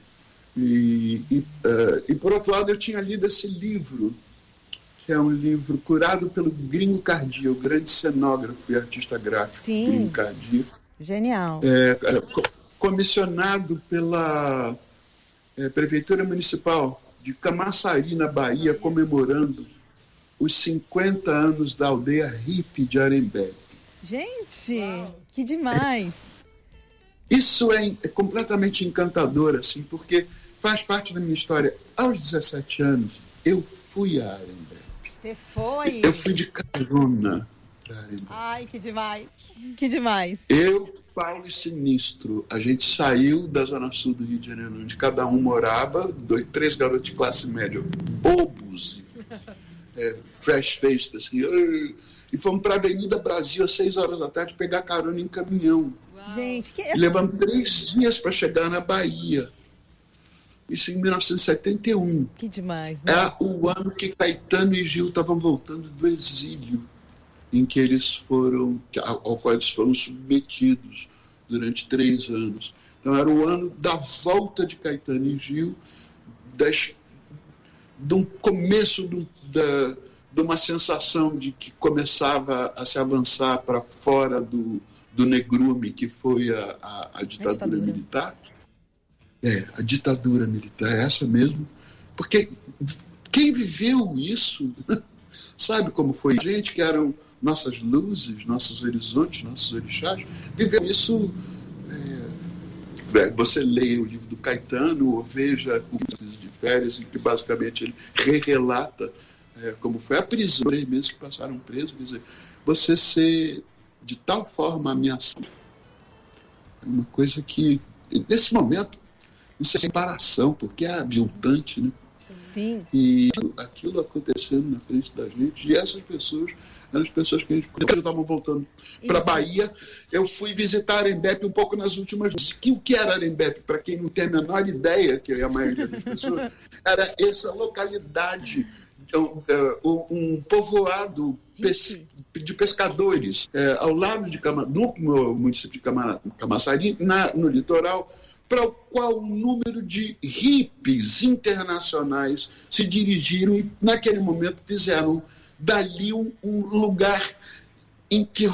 E, e, uh, e, por outro lado, eu tinha lido esse livro, que é um livro curado pelo Gringo Cardia, o grande cenógrafo e artista gráfico Sim. Gringo Cardia. Genial. É, é, comissionado pela é, Prefeitura Municipal de Camaçari, na Bahia, comemorando os 50 anos da aldeia hippie de Arembepe. Gente, que demais! Isso é, é completamente encantador, assim, porque faz parte da minha história. Aos 17 anos, eu fui a Arembepe. Você foi? Eu fui de carona. Ai, que demais. Que demais. Eu, Paulo e Sinistro, a gente saiu da Zona Sul do Rio de Janeiro, onde cada um morava, dois, três garotos de classe média, bobos, é, fresh-faced, assim, e fomos para a Avenida Brasil às seis horas da tarde pegar carona em caminhão. Gente, que... levando três dias para chegar na Bahia. Isso em 1971. Que demais, né? É o ano que Caetano e Gil estavam voltando do exílio, em que eles foram, ao qual eles foram submetidos durante três anos. Então era o ano da volta de Caetano e Gil, das, um começo do, da, de uma sensação de que começava a se avançar para fora do, do negrume, que foi a, a, a, ditadura, ditadura militar. É, a ditadura militar, é essa mesmo. Porque quem viveu isso sabe como foi. Gente que eram nossas luzes, nossos horizontes, nossos orixás, viveu isso. É, você leia o livro do Caetano ou veja o de férias, em que basicamente ele re-relata é, como foi a prisão, três meses que passaram presos. Quer dizer, você ser de tal forma ameaçado. É uma coisa que, nesse momento, isso é separação, porque é aviltante, né? Sim. E aquilo acontecendo na frente da gente, e essas pessoas eram as pessoas que a gente estavam voltando para a Bahia. Eu fui visitar Arembepe um pouco nas últimas vezes. Que, o que era Arembepe? Para quem não tem a menor ideia, que é a maioria das pessoas, era essa localidade, um, é, um povoado de pescadores é, ao lado de Cama, no município de Cama, Camaçari, na, no litoral, para o qual um número de hippies internacionais se dirigiram e, naquele momento, fizeram dali um, um lugar em que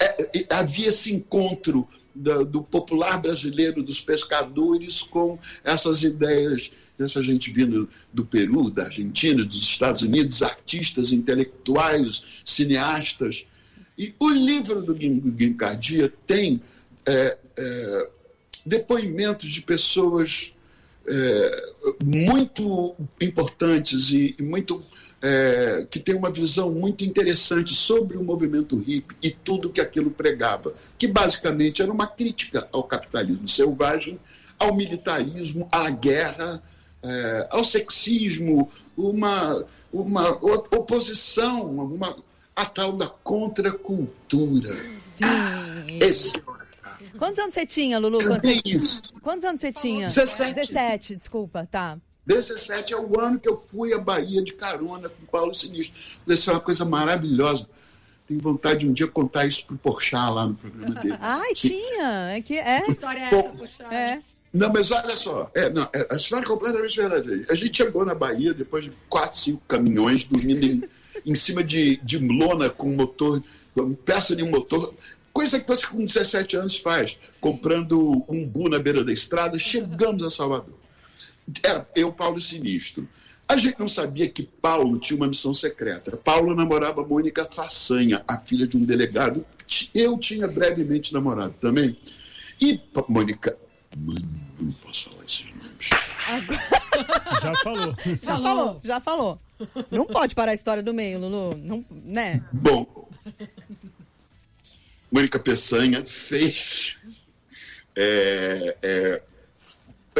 é, é, havia esse encontro do, do popular brasileiro, dos pescadores, com essas ideias dessa gente vindo do Peru, da Argentina, dos Estados Unidos, artistas, intelectuais, cineastas. E o livro do Guim Cardia tem é, é, depoimentos de pessoas é, muito importantes e, e muito é, que tem uma visão muito interessante sobre o movimento hippie e tudo que aquilo pregava, que basicamente era uma crítica ao capitalismo selvagem, ao militarismo, à guerra, é, ao sexismo, uma, uma oposição, uma, a tal da contracultura. Sim. Ah, esse... Quantos anos você tinha, Lulu? Quantos, isso. quantos anos você tinha? 17. 17, desculpa, tá. 17 é o ano que eu fui à Bahia de carona com o Paulo Sinistro. Isso é uma coisa maravilhosa. Tenho vontade de um dia contar isso pro Porchat lá no programa dele. Ai, tinha. É que é. Que história é essa, poxa? É. Não, mas olha só, é, não, é, a história é completamente verdadeira. A gente chegou na Bahia depois de quatro, cinco caminhões dormindo em, em cima de, de lona com motor, com peça de um motor, coisa que você com 17 anos faz, comprando um bu na beira da estrada, chegamos a Salvador. Era eu, Paulo Sinistro. A gente não sabia que Paulo tinha uma missão secreta. Paulo namorava Mônica Façanha, a filha de um delegado. Eu tinha brevemente namorado também. E Mônica. Mano, não posso falar esses nomes. Já falou. Já falou, já falou. Não pode parar a história do meio, Lulu. Não, né? Bom, Mônica Peçanha fez. é, é,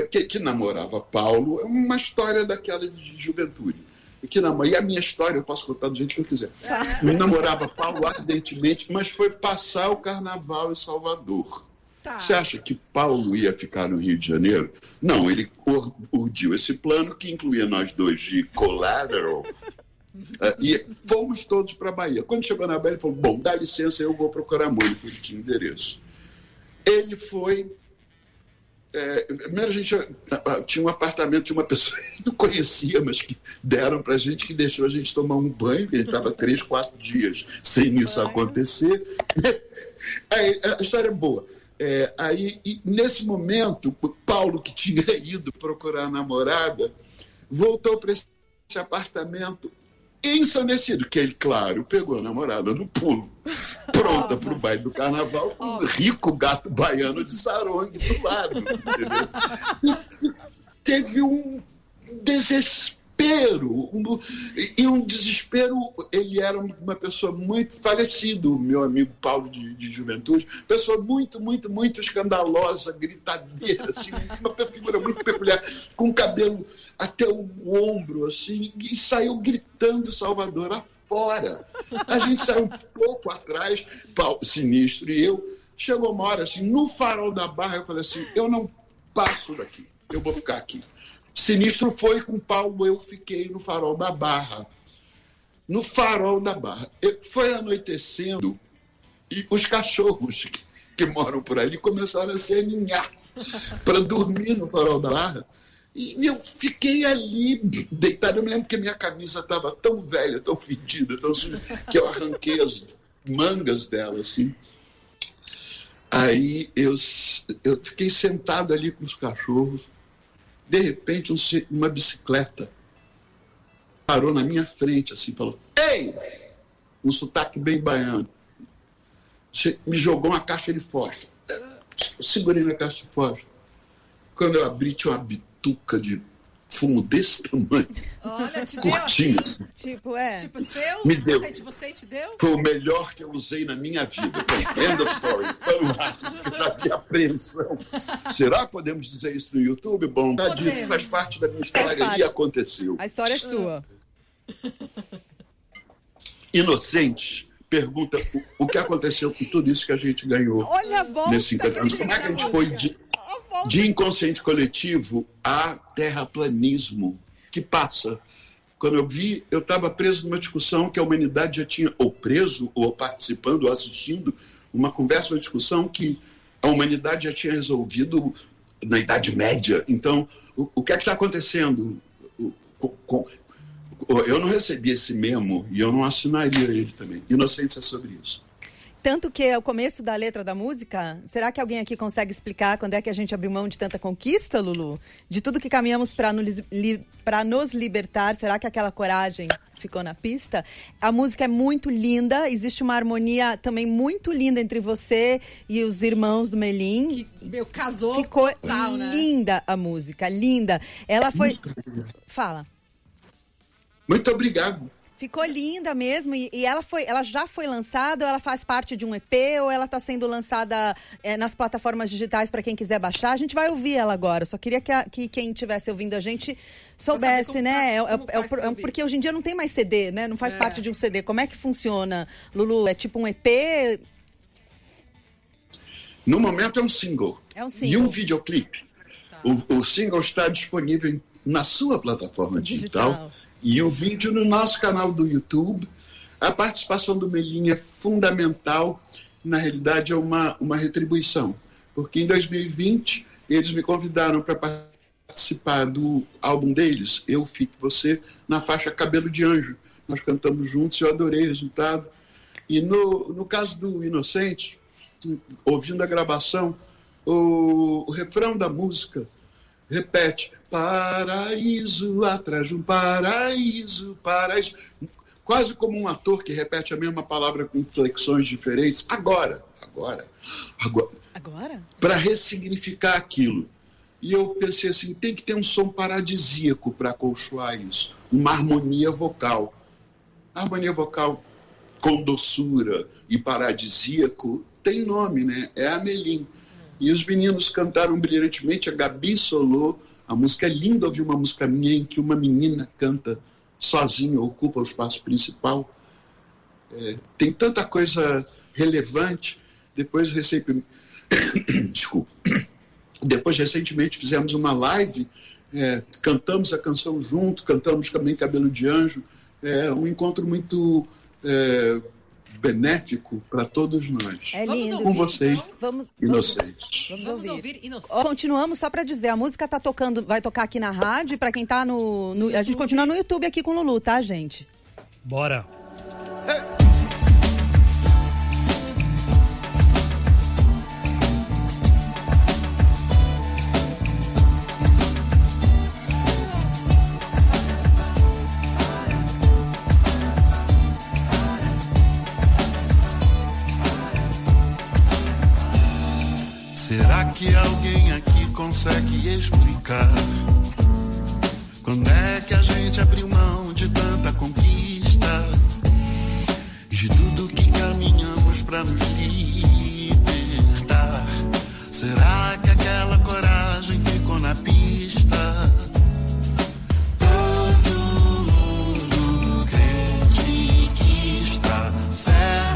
que, que namorava Paulo, é uma história daquela de juventude. Que namora, e a minha história eu posso contar do jeito que eu quiser. Namorava Paulo ardentemente, mas foi passar o carnaval em Salvador. Tá. Você acha que Paulo ia ficar no Rio de Janeiro? Não, ele ur- urdiu esse plano que incluía nós dois de collateral. Eh, e fomos todos para a Bahia. Quando chegou na Bahia, ele falou: Bom, dá licença, eu vou procurar Mônica, ele tinha endereço. Ele foi. Eh, primeiro, a gente ah, tinha um apartamento de uma pessoa que não conhecia, mas que deram para a gente, que deixou a gente tomar um banho, porque a gente estava três, quatro dias sem isso acontecer. Aí, a história é boa. É, aí, nesse momento, o Paulo, que tinha ido procurar a namorada, voltou para esse apartamento ensandecido, que ele, claro, pegou a namorada no pulo, pronta para o baile do carnaval, com um rico gato baiano de sarongue do lado. Entendeu? E teve um desespero, um- e um desespero, ele era uma pessoa muito falecido, meu amigo Paulo de, de juventude, pessoa muito, muito, muito escandalosa, gritadeira, assim, uma figura muito peculiar, com cabelo até o ombro, assim, e saiu gritando Salvador afora. A gente saiu um pouco atrás, Paulo Sinistro e eu, chegou uma hora, assim, no farol da barra, eu falei assim, eu não passo daqui, eu vou ficar aqui. Sinistro foi com Paulo, eu fiquei no farol da Barra. No farol da Barra. Foi anoitecendo e os cachorros que, que moram por ali começaram a se aninhar para dormir no farol da Barra. E eu fiquei ali deitado. Eu me lembro que a minha camisa estava tão velha, tão fedida, tão suja, que eu arranquei as mangas dela, assim. Aí eu, eu fiquei sentado ali com os cachorros. De repente, um uma bicicleta parou na minha frente, assim, falou: Ei! Um sotaque bem baiano. Me jogou uma caixa de fósforo. Eu segurei na caixa de fósforo. Quando eu abri, tinha uma bituca de fumo desse tamanho, Olha, te deu assim. curtinho. Assim. Tipo, é. Tipo, seu? Me deu. Você, você te deu? Foi o melhor que eu usei na minha vida. End of story. Vamos lá. Eu já vi apreensão. Será que podemos dizer isso no YouTube? Bom, tá dito, faz parte da minha história e aconteceu. A história é sua. Inocentes pergunta o, o que aconteceu com tudo isso que a gente ganhou Olha a volta. nesses 50 anos. Como é que a gente foi de, volta. de inconsciente coletivo a terraplanismo que passa? Quando eu vi, eu estava preso numa discussão que a humanidade já tinha, ou preso, ou participando, ou assistindo, uma conversa, uma discussão que a humanidade já tinha resolvido na Idade Média. Então, o, o que é que está acontecendo? O- eu não recebi esse memo e eu não assinaria ele também. Inocência é sobre isso. Tanto que é o começo da letra da música. Será que alguém aqui consegue explicar quando é que a gente abriu mão de tanta conquista, Lulu? De tudo que caminhamos para nos, li, pra nos libertar, será que aquela coragem ficou na pista? A música é muito linda, existe uma harmonia também muito linda entre você e os irmãos do Melim. Que, meu, casou Ficou total, né? linda a música, linda. Ela foi. Fala. Muito obrigado. Ficou linda mesmo e, e ela foi, ela já foi lançada ou ela faz parte de um EP ou ela está sendo lançada é, nas plataformas digitais para quem quiser baixar. A gente vai ouvir ela agora. Eu só queria que, a- que quem estivesse ouvindo a gente soubesse, né? faz- É- é- é faz é porque hoje em dia não tem mais CD, né? Não faz É. parte de um CD. Como é que funciona, Lulu? É tipo um EP? No momento é um single. É um E single. um videoclipe. O, o single está disponível na sua plataforma digital. Digital. E o vídeo no nosso canal do YouTube. A participação do Melim é fundamental, na realidade é uma, uma retribuição, porque em 2020 eles me convidaram para participar do álbum deles, Eu Fico Você, na faixa Cabelo de Anjo. Nós cantamos juntos eu adorei o resultado. E no, no caso do Inocente, ouvindo a gravação, o, o refrão da música repete: Paraíso, atrás de um paraíso, paraíso. Quase como um ator que repete a mesma palavra com inflexões diferentes. Agora, agora, agora. Agora? Para ressignificar aquilo. E eu pensei assim: tem que ter um som paradisíaco para acolchoar isso, uma harmonia vocal. A harmonia vocal com doçura e paradisíaco tem nome, né? É a Melim. E os meninos cantaram brilhantemente, a Gabi solou. A música é linda ouvir uma música minha em que uma menina canta sozinha, ocupa o espaço principal. É, tem tanta coisa relevante. Depois, recentemente, desculpa. Depois, recentemente, fizemos uma live, é, cantamos a canção junto, cantamos também Cabelo de Anjo. É um encontro muito é, benéfico para todos nós. É lindo. Com vocês, então? Vamos, inocentes. vamos, Vamos ouvir. ouvir Inocente. Ó, Continuamos só para dizer, a música tá tocando, vai tocar aqui na rádio, para quem tá no, no- a gente continua no YouTube aqui com o Lulu, tá, gente? Bora. Será que alguém aqui consegue explicar? Quando é que a gente abriu mão de tanta conquista? De tudo que caminhamos pra nos libertar? Será que aquela coragem ficou na pista? Todo mundo crente que está certo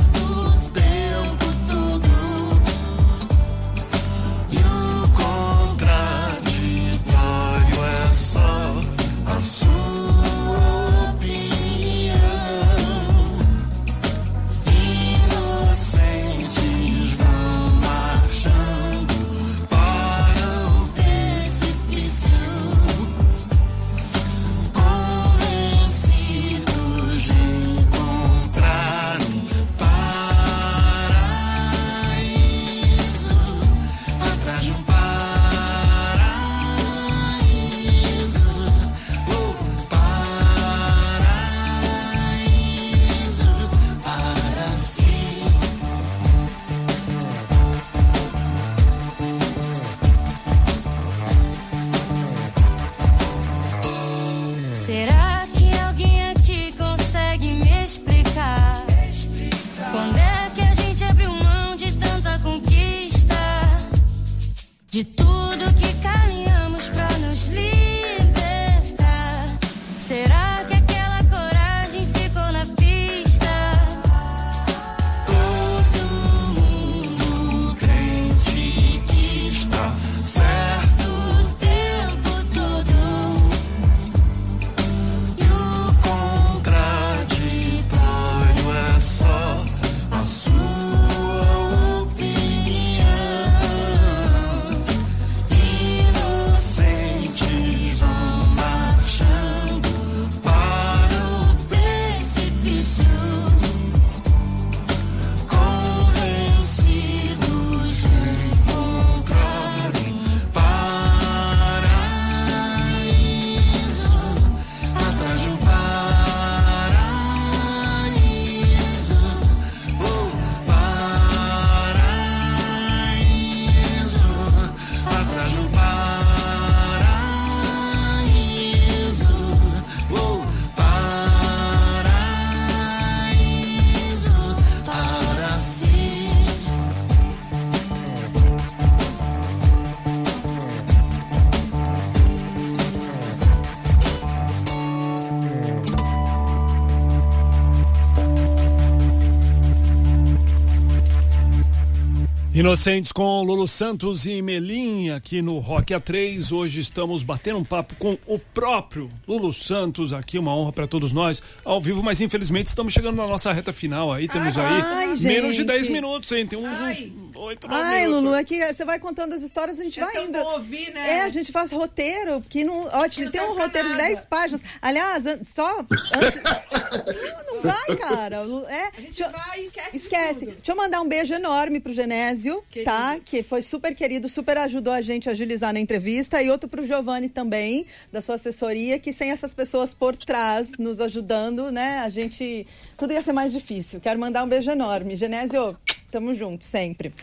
Inocentes com Lulu Santos e Melim aqui no Rock A3. Hoje estamos batendo um papo com o próprio Lulu Santos aqui, uma honra para todos nós, ao vivo, mas infelizmente estamos chegando na nossa reta final aí, temos aí Ai, menos de gente. 10 minutos, hein? Tem uns, Ai. uns 8, 9 Ai, minutos. Lulu, aqui você vai contando as histórias, a gente É vai tão indo. ouvir, né? É, a gente faz roteiro, que não. Ó, não tem um roteiro de nada. 10 páginas. Aliás, an- só. antes- não, não vai, cara. É, A gente deixa vai e esquece de Esquece. tudo. Deixa eu mandar um beijo enorme pro Genésio, Querido. tá? Que foi super querido, super ajudou a gente a agilizar na entrevista. E outro pro Giovanni também, da sua assessoria, que sem essas pessoas por trás nos ajudando, né? A gente. Tudo ia ser mais difícil. Quero mandar um beijo enorme. Genésio, tamo junto, sempre.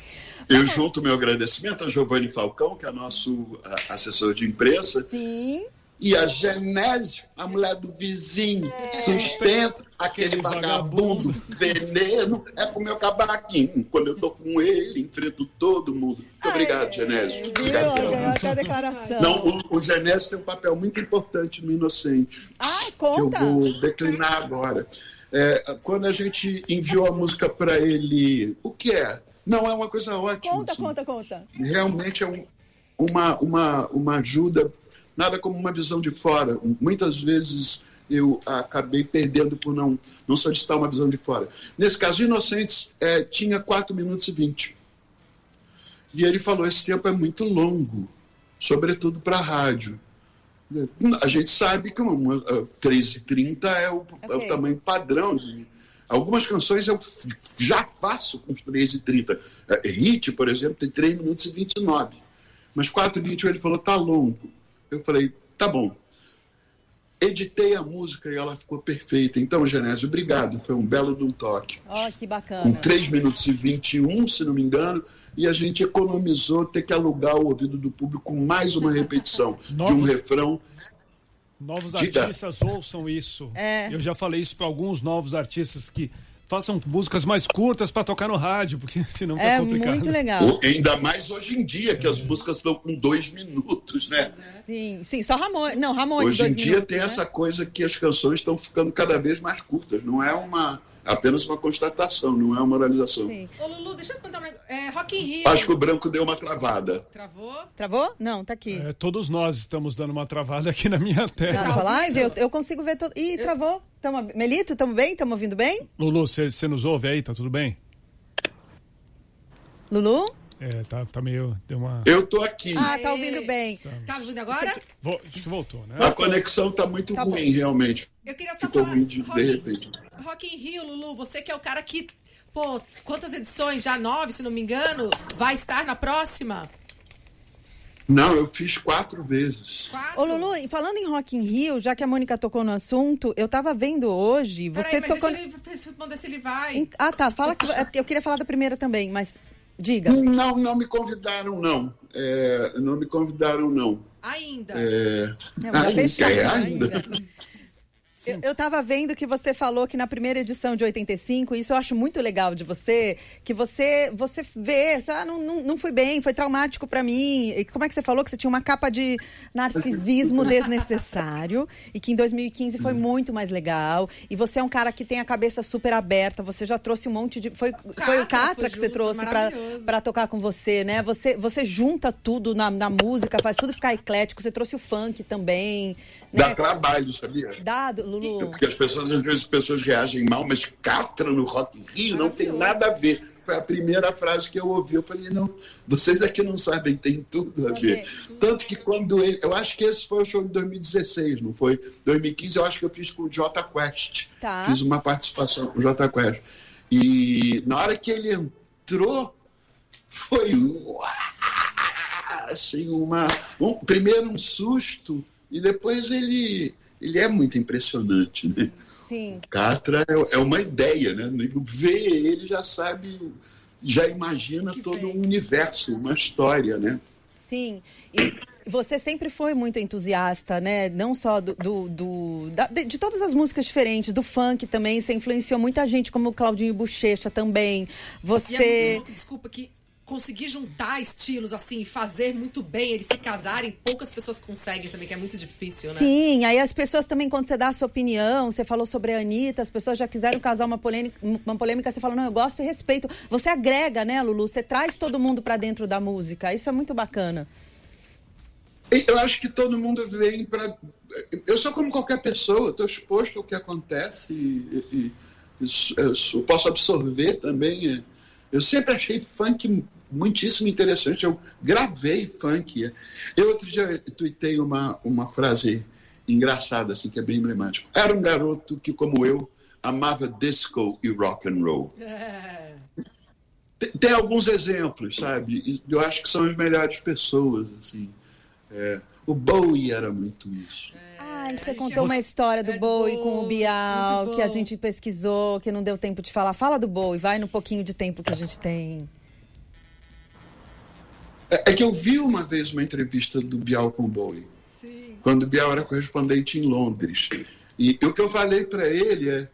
Eu junto meu agradecimento a Giovanni Falcão, que é nosso ah, assessor de imprensa, Sim. e a Genésio, a mulher do vizinho, sustenta aquele vagabundo veneno, é pro meu cabaquinho. Quando eu tô com ele, enfrento todo mundo. Muito obrigado, Genésio. Obrigado pela até a declaração. Não, o, o Genésio tem um papel muito importante no Inocente. Ai, que eu conta. vou declinar agora. É, quando a gente enviou a música para ele, o que é? Não, é uma coisa ótima. Conta, assim. conta, conta. Realmente é um- uma, uma, uma ajuda, nada como uma visão de fora. Muitas vezes eu acabei perdendo por não, não solicitar uma visão de fora. Nesse caso, Inocentes é, tinha 4 minutos e 20. E ele falou: esse tempo é muito longo, sobretudo para a rádio. A gente sabe que uma, uma, 3h30 é o, é o Ok. tamanho padrão. De, algumas canções eu já faço com os 3h30. É, Hit, por exemplo, tem 3 minutos e 29. Mas 4h20 ele falou, tá longo. Eu falei, tá bom. Editei a música e ela ficou perfeita. Então, Genésio, obrigado. Foi um belo de um toque. Ó, que Com bacana. 3 minutos e 21, se não me engano, e a gente economizou ter que alugar o ouvido do público com mais uma repetição de um refrão. Novos Diga. artistas ouçam isso. É. Eu já falei isso para alguns novos artistas que façam músicas mais curtas para tocar no rádio, porque senão fica É complicado. muito legal. Ou- Ainda mais hoje em dia, que as músicas estão com dois minutos, né? Sim, sim, só Ramon. Não, Ramon Hoje dois em dia minutos, tem né? essa coisa que as canções estão ficando cada vez mais curtas. Não é uma apenas uma constatação, não é uma moralização. Sim. Ô, Lulu, deixa eu contar um negócio. É, Rock in Rio. Acho que o branco deu uma travada. Travou? Travou? Não, tá aqui. É, todos nós estamos dando uma travada aqui na minha tela. nossa live, eu, eu consigo ver todo. Ih, travou. Tamo... Melito, tamo bem? Tamo ouvindo bem? Lulu, você nos ouve aí? Tá tudo bem? Lulu? É, tá, tá meio. Deu uma. Eu tô aqui. Ah, tá ouvindo bem. Tá ouvindo agora? Acho que voltou, né? A conexão tá muito Tá ruim, realmente. Eu queria só Ficou falar. ruim de, de Rock, repente. Rock in Rio, Lulu, você que é o cara que. Pô, quantas edições? Já nove, se não me engano. Vai estar na próxima? Não, eu fiz quatro vezes. Quatro? Ô, Lulu, e falando em Rock in Rio, já que a Mônica tocou no assunto, eu tava vendo hoje, você Peraí, mas tocou. deixa ele se ele vai. Ah, tá. Fala que. é Eu queria falar da primeira também, mas Diga. Não, não me convidaram, não. É, não me convidaram, não. Ainda. É, é ainda, ainda. ainda. Eu, eu tava vendo que você falou que na primeira edição de 85, isso eu acho muito legal de você, que você você vê, ah, não, não, não fui bem, foi traumático para mim. E como é que você falou que você tinha uma capa de narcisismo desnecessário e que em 2015 foi hum. muito mais legal. E você é um cara que tem a cabeça super aberta, você já trouxe um monte de. Foi, o foi o Catra que junto, você trouxe para tocar com você, né? Você, você junta tudo na, na música, faz tudo ficar eclético, você trouxe o funk também. Dá né? trabalho, sabia? Dá, Lulu. Porque as pessoas, às vezes, as pessoas reagem mal, mas Catra no Rock in Rio não tem nada a ver. Foi a primeira frase que eu ouvi. Eu falei, não, vocês aqui não sabem, tem tudo a ver. Tanto que quando ele. Eu acho que esse foi o show de 2016, não foi? 2015 eu acho que eu fiz com o Jota Quest. Tá. Fiz uma participação com o Jota Quest. E na hora que ele entrou, foi assim uma um, primeiro um susto e depois ele ele é muito impressionante né Sim. Catra é, é uma ideia né vê ele já sabe já imagina Que todo vem. um universo uma história né Sim, e você sempre foi muito entusiasta, né? Não só do, do, do- da- de, de todas as músicas diferentes, do funk também. Você influenciou muita gente, como o Claudinho Bochecha também. Você. desculpa, que conseguir juntar estilos assim, fazer muito bem, eles se casarem, poucas pessoas conseguem também, que é muito difícil, né? Sim, aí as pessoas também, quando você dá a sua opinião, você falou sobre a Anitta, as pessoas já quiseram casar uma polêmica, uma polêmica, você fala, não, eu gosto e respeito. Você agrega, né, Lulu? Você traz todo mundo para dentro da música. Isso é muito bacana. Eu acho que todo mundo vem para. Eu sou como qualquer pessoa, estou exposto ao que acontece e, e, e eu posso absorver também. Eu sempre achei funk muitíssimo interessante. Eu gravei funk. Eu outro dia tuitei uma, uma frase engraçada, assim, que é bem emblemático. Era um garoto que, como eu, amava disco e rock and roll. É. Tem, tem, alguns exemplos, sabe? Eu acho que são as melhores pessoas, assim. É, o Bowie era muito isso. É. Ai, você contou uma história do é Bowie com o Bial, que a gente pesquisou, que não deu tempo de falar. Fala do Bowie, vai no pouquinho de tempo que a gente tem. É, é que eu vi uma vez uma entrevista do Bial com o Bowie. Sim. Quando o Bial era correspondente em Londres. E, e o que eu falei para ele é,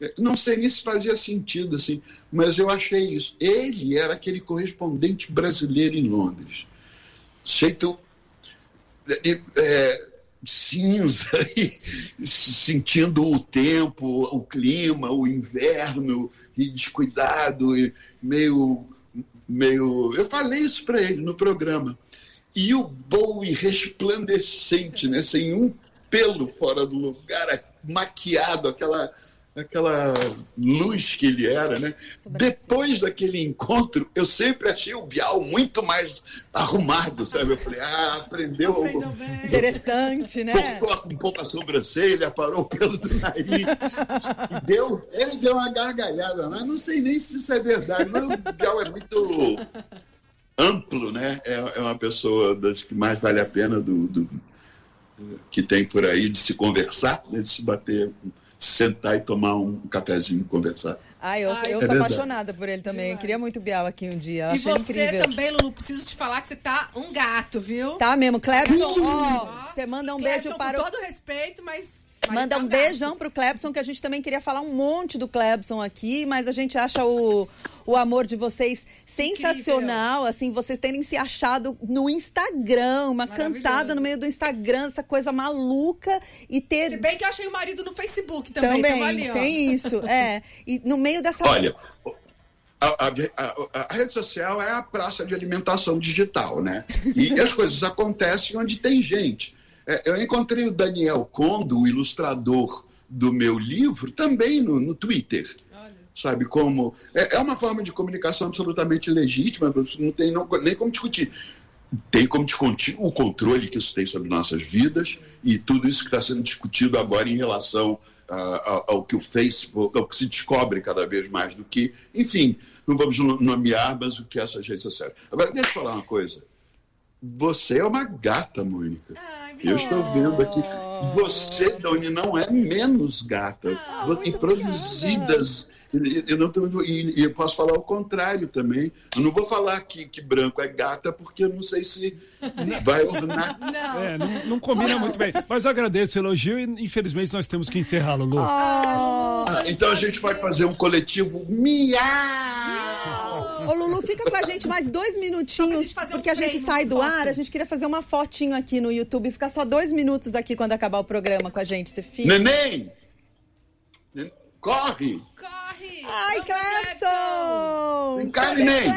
é, não sei nem se fazia sentido assim, mas eu achei isso. Ele era aquele correspondente brasileiro em Londres. Jeito é, é cinza, sentindo o tempo, o clima, o inverno, e descuidado, e meio meio. Eu falei isso para ele no programa. E o Bowie resplandecente, né? sem um pelo fora do lugar, maquiado, aquela aquela luz que ele era, né? Depois daquele encontro, eu sempre achei o Bial muito mais arrumado, sabe? Eu falei, ah, aprendeu. Interessante, né? Cortou um pouco a sobrancelha, parou o pelo do nariz. deu, ele deu uma gargalhada, mas não sei nem se isso é verdade, mas o Bial é muito amplo, né? É, é uma pessoa das que mais vale a pena do, do que tem por aí de se conversar, né? de se bater sentar e tomar um cafezinho e conversar. Ah, eu, Ai, eu é sou verdade. apaixonada por ele também. Queria muito o Bial aqui um dia. Eu e você incrível. também, Lulu, preciso te falar que você tá um gato, viu? Tá mesmo. Clebson, ó, você manda um Clebson, beijo para com o... todo respeito, mas Manda um beijão pro Clebson, que a gente também queria falar um monte do Clebson aqui, mas a gente acha o, o amor de vocês sensacional, Incrível. assim, vocês terem se achado no Instagram, uma cantada no meio do Instagram, essa coisa maluca e ter... Se bem que eu achei o marido no Facebook também, também ali, tem isso, é. E no meio dessa... Olha... A, a, a, a, rede social é a praça de alimentação digital, né? E as coisas acontecem onde tem gente. É, eu encontrei o Daniel Condo, o ilustrador do meu livro, também no, no Twitter. Olha. Sabe como? É, é, uma forma de comunicação absolutamente legítima, não tem não, nem como discutir. Tem como discutir o controle que isso tem sobre nossas vidas e tudo isso que está sendo discutido agora em relação ao que o Facebook, ao que se descobre cada vez mais do que, enfim, não vamos nomear, mas o que essas redes sociais. Agora, deixa eu falar uma coisa. Você é uma gata, Mônica. Ai, eu estou vendo aqui. Você, Doni, não é menos gata. Ah, e produzidas. Eu não tô, e, eu posso falar o contrário também. Eu não vou falar que, que branco é gata, porque eu não sei se vai ornar. Não. É, não, não combina muito bem. Mas eu agradeço o elogio e infelizmente nós temos que encerrar, Lulu. Oh. Ah, então a gente vai fazer um coletivo miau! Ô, Lulu, fica com a gente mais dois minutinhos, porque um a gente sai do ar. A gente queria fazer uma fotinho aqui no YouTube, ficar só dois minutos aqui quando acabar o programa com a gente. Você fica. Neném! Corre! Corre! Ai, Clepson! Vem cá, neném!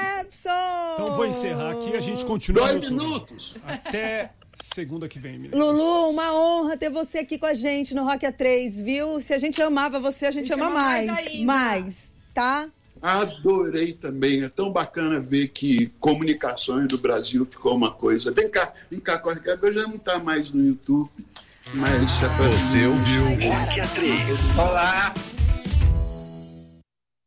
Então vou encerrar aqui, a gente continua. Dois minutos! Até segunda que vem, meninas. Lulu, uma honra ter você aqui com a gente no Rock A3, viu? Se a gente amava você, a gente, a gente ama, ama mais. Mais, mais, tá? Adorei também. É tão bacana ver que comunicações do Brasil ficou uma coisa. Vem cá, vem cá, corre que agora já não está mais no YouTube. Mas Você ouviu Rock A3. Olá!